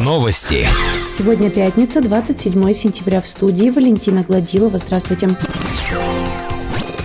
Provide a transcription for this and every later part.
Новости. Сегодня пятница, 27 сентября. В студии Валентина Гладилова. Здравствуйте.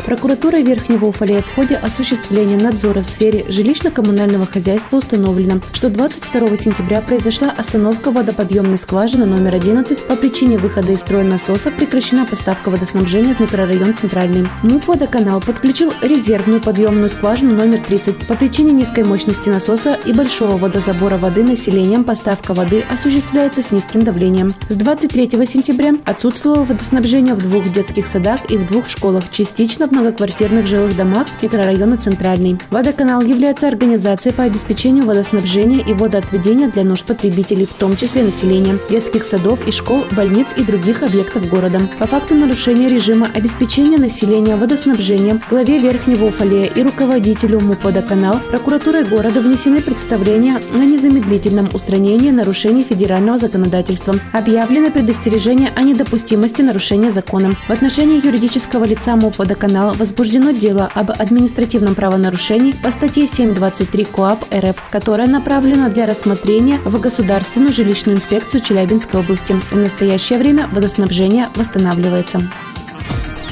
Прокуратура Верхнего Уфалея в ходе осуществления надзора в сфере жилищно-коммунального хозяйства установлено, что 22 сентября произошла остановка водоподъемной скважины номер 11 по причине выхода из строя насоса прекращена поставка водоснабжения в микрорайон Центральный. МУП «Водоканал» подключил резервную подъемную скважину номер 30 по причине низкой мощности насоса и большого водозабора воды населением поставка воды осуществляется с низким давлением. С 23 сентября отсутствовало водоснабжение в двух детских садах и в двух школах, частично в многоквартирных жилых домах микрорайона Центральный. Водоканал является организацией по обеспечению водоснабжения и водоотведения для нужд потребителей, в том числе населения, детских садов и школ, больниц и других объектов города. По факту нарушения режима обеспечения населения водоснабжением главе Верхнего Уфалея и руководителю МУП «Водоканал» прокуратурой города внесены представления о незамедлительном устранении нарушений федерального законодательства. Объявлено предостережение о недопустимости нарушения закона. В отношении юридического лица МУП «Водоканал» возбуждено дело об административном правонарушении по статье 7.23 КоАП РФ, которое направлено для рассмотрения в Государственную жилищную инспекцию Челябинской области. В настоящее время водоснабжение восстанавливается.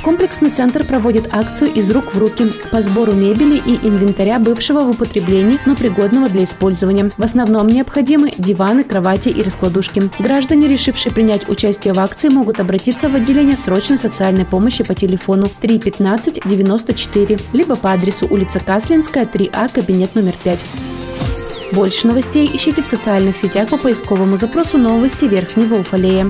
Комплексный центр проводит акцию «Из рук в руки» по сбору мебели и инвентаря бывшего в употреблении, но пригодного для использования. В основном необходимы диваны, кровати и раскладушки. Граждане, решившие принять участие в акции, могут обратиться в отделение срочной социальной помощи по телефону 315 94, либо по адресу улица Каслинская, 3А, кабинет номер 5. Больше новостей ищите в социальных сетях по поисковому запросу «Новости Верхнего Уфалея».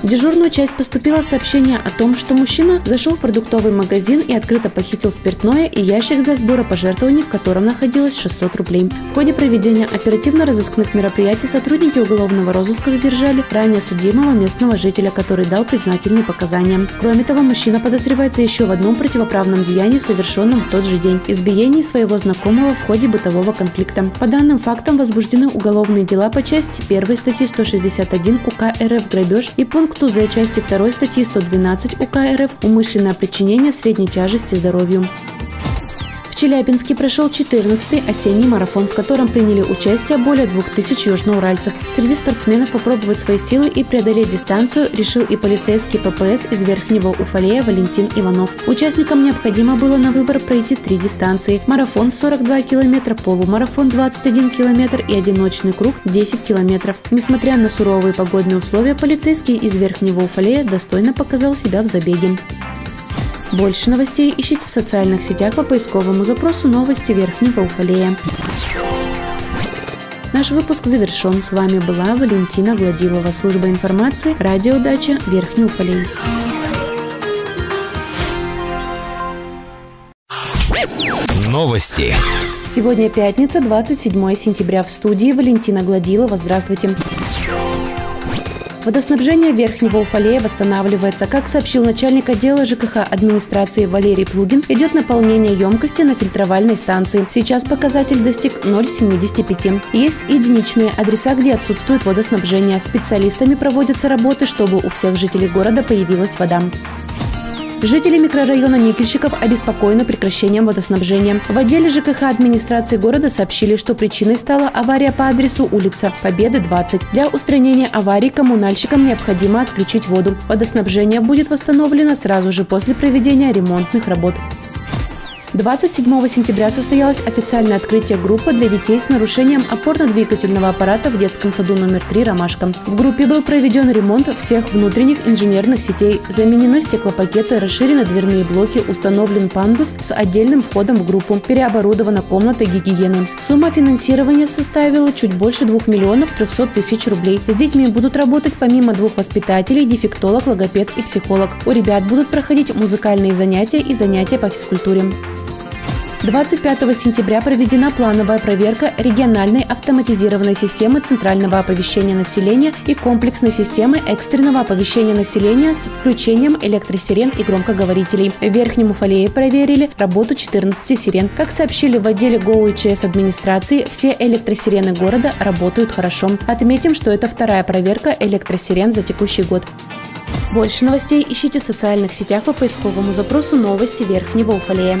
В дежурную часть поступило сообщение о том, что мужчина зашел в продуктовый магазин и открыто похитил спиртное и ящик для сбора пожертвований, в котором находилось 600 рублей. В ходе проведения оперативно-розыскных мероприятий сотрудники уголовного розыска задержали ранее судимого местного жителя, который дал признательные показания. Кроме того, мужчина подозревается еще в одном противоправном деянии, совершенном в тот же день – избиении своего знакомого в ходе бытового конфликта. По данным фактам возбуждены уголовные дела по части 1 статьи 161 УК РФ «Грабеж» и пункт пункту за части 2 статьи 112 УК РФ «Умышленное причинение средней тяжести здоровью». Челябинске прошел 14-й осенний марафон, в котором приняли участие более 2000 южноуральцев. Среди спортсменов попробовать свои силы и преодолеть дистанцию решил и полицейский ППС из Верхнего Уфалея Валентин Иванов. Участникам необходимо было на выбор пройти три дистанции. Марафон 42 километра, полумарафон 21 километр и одиночный круг 10 километров. Несмотря на суровые погодные условия, полицейский из Верхнего Уфалея достойно показал себя в забеге. Больше новостей ищите в социальных сетях по поисковому запросу «Новости Верхнего Уфалея». Наш выпуск завершен. С вами была Валентина Гладилова, служба информации, радиодача Верхний Уфалей. Новости. Сегодня пятница, 27 сентября. В студии Валентина Гладилова. Здравствуйте. Водоснабжение Верхнего Уфалея восстанавливается. Как сообщил начальник отдела ЖКХ администрации Валерий Плугин, идет наполнение емкости на фильтровальной станции. Сейчас показатель достиг 0,75. Есть единичные адреса, где отсутствует водоснабжение. Специалистами проводятся работы, чтобы у всех жителей города появилась вода. Жители микрорайона Никельщиков обеспокоены прекращением водоснабжения. В отделе ЖКХ администрации города сообщили, что причиной стала авария по адресу улица Победы, 20. Для устранения аварии коммунальщикам необходимо отключить воду. Водоснабжение будет восстановлено сразу же после проведения ремонтных работ. 27 сентября состоялось официальное открытие группы для детей с нарушением опорно-двигательного аппарата в детском саду номер 3 «Ромашка». В группе был проведен ремонт всех внутренних инженерных сетей, заменены стеклопакеты, расширены дверные блоки, установлен пандус с отдельным входом в группу, переоборудована комната гигиены. Сумма финансирования составила чуть больше 2 миллионов 300 тысяч рублей. С детьми будут работать помимо двух воспитателей, дефектолог, логопед и психолог. У ребят будут проходить музыкальные занятия и занятия по физкультуре. 25 сентября проведена плановая проверка региональной автоматизированной системы центрального оповещения населения и комплексной системы экстренного оповещения населения с включением электросирен и громкоговорителей. В Верхнем Уфалее проверили работу 14 сирен. Как сообщили в отделе ГОУИЧС администрации, все электросирены города работают хорошо. Отметим, что это вторая проверка электросирен за текущий год. Больше новостей ищите в социальных сетях по поисковому запросу «Новости Верхнего Уфалея».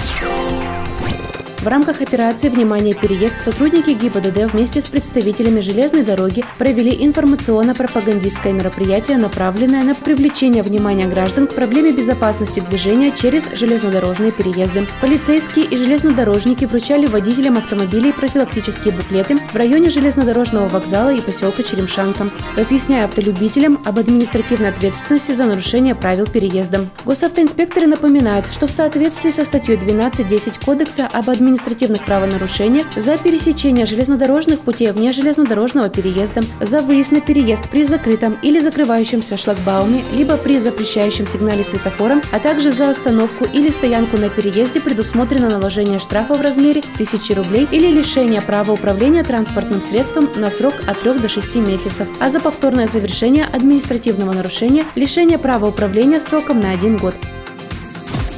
В рамках операции «Внимание! Переезд» сотрудники ГИБДД вместе с представителями железной дороги провели информационно-пропагандистское мероприятие, направленное на привлечение внимания граждан к проблеме безопасности движения через железнодорожные переезды. Полицейские и железнодорожники вручали водителям автомобилей профилактические буклеты в районе железнодорожного вокзала и поселка Черемшанка, разъясняя автолюбителям об административной ответственности за нарушение правил переезда. Госавтоинспекторы напоминают, что в соответствии со статьей 12.10 Кодекса об административной административных правонарушениях за пересечение железнодорожных путей вне железнодорожного переезда, за выезд на переезд при закрытом или закрывающемся шлагбауме, либо при запрещающем сигнале светофором, а также за остановку или стоянку на переезде предусмотрено наложение штрафа в размере 1000 рублей или лишение права управления транспортным средством на срок от 3 до 6 месяцев, а за повторное завершение административного нарушения – лишение права управления сроком на 1 год.